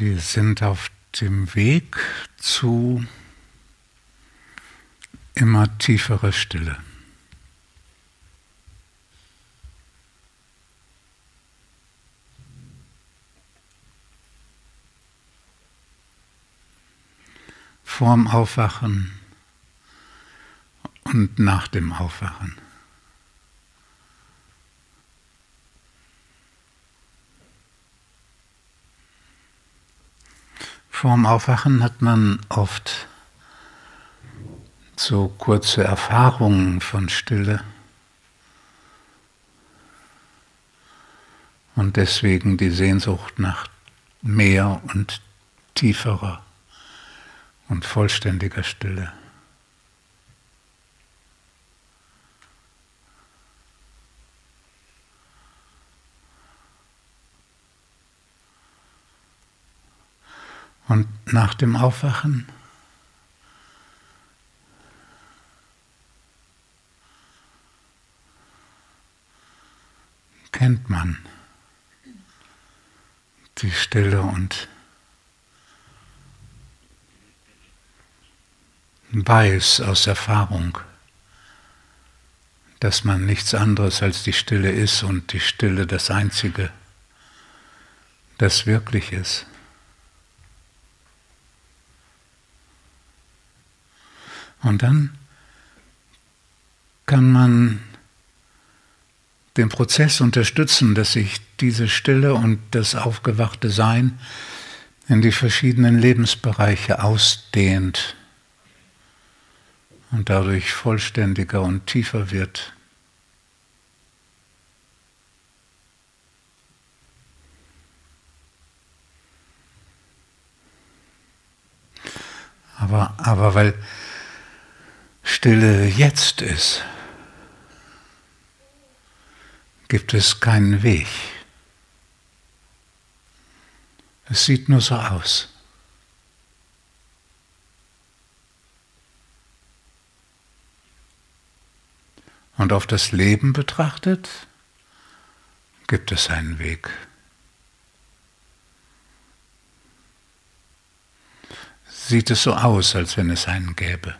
Wir sind auf dem Weg zu immer tieferer Stille. Vorm Aufwachen und nach dem Aufwachen. Vorm Aufwachen hat man oft so kurze Erfahrungen von Stille und deswegen die Sehnsucht nach mehr und tieferer und vollständiger Stille. Und nach dem Aufwachen kennt man die Stille und weiß aus Erfahrung, dass man nichts anderes als die Stille ist und die Stille das Einzige, das wirklich ist. Und dann kann man den Prozess unterstützen, dass sich diese Stille und das aufgewachte Sein in die verschiedenen Lebensbereiche ausdehnt und dadurch vollständiger und tiefer wird. Aber, aber weil Stille jetzt ist, gibt es keinen Weg. Es sieht nur so aus. Und auf das Leben betrachtet, gibt es einen Weg. Sieht es so aus, als wenn es einen gäbe.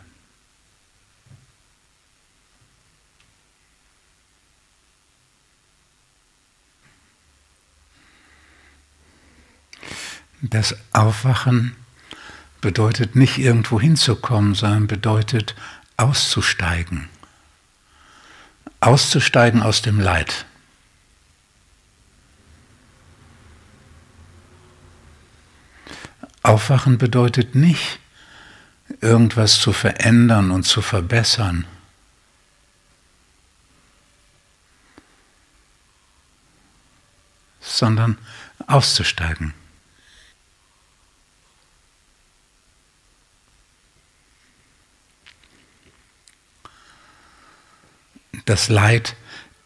Das Aufwachen bedeutet nicht irgendwo hinzukommen, sondern bedeutet auszusteigen. Auszusteigen aus dem Leid. Aufwachen bedeutet nicht, irgendwas zu verändern und zu verbessern. sondern auszusteigen. Das Leid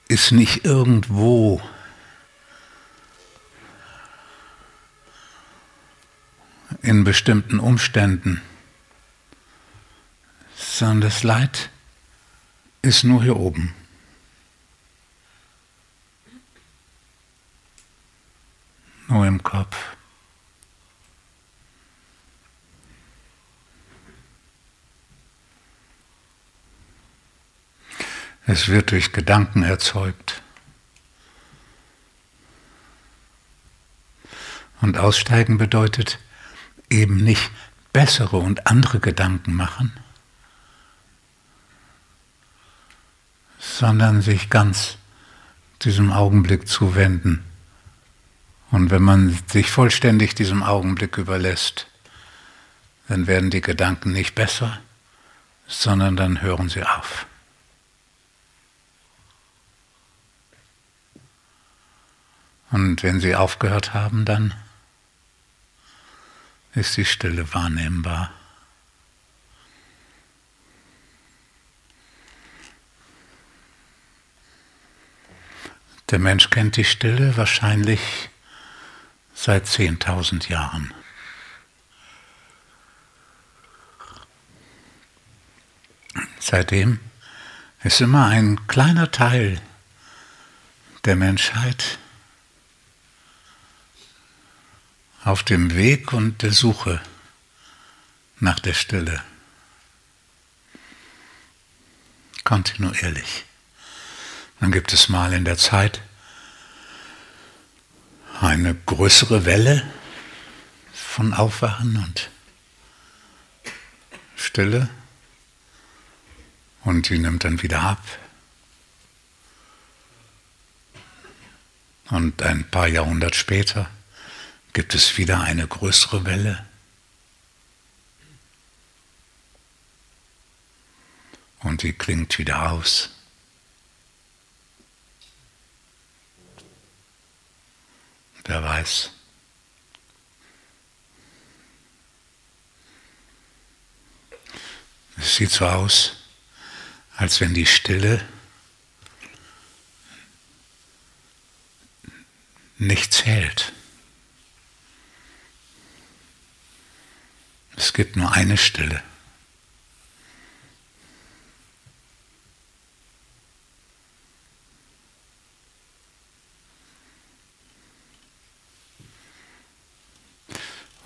ist nicht irgendwo. in bestimmten Umständen, sondern das Leid ist nur hier oben. Nur im Kopf. Es wird durch Gedanken erzeugt. Und aussteigen bedeutet eben nicht bessere und andere Gedanken machen, sondern sich ganz diesem Augenblick zuwenden. Und wenn man sich vollständig diesem Augenblick überlässt, dann werden die Gedanken nicht besser, sondern dann hören sie auf. Und wenn sie aufgehört haben, dann ist die Stille wahrnehmbar. Der Mensch kennt die Stille wahrscheinlich seit 10.000 Jahren. Seitdem ist immer ein kleiner Teil der Menschheit auf dem Weg und der Suche nach der Stille. Kontinuierlich. Dann gibt es mal in der Zeit eine größere Welle von Aufwachen und Stille und die nimmt dann wieder ab. Und ein paar Jahrhunderte später gibt es wieder eine größere Welle. Und die klingt wieder aus. Wer weiß. Es sieht so aus, als wenn die Stille nicht zählt. Gibt nur eine Stille.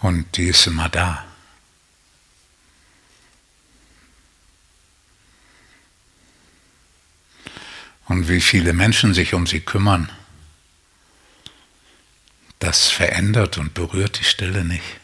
Und die ist immer da. Und wie viele Menschen sich um sie kümmern, das verändert und berührt die Stille nicht.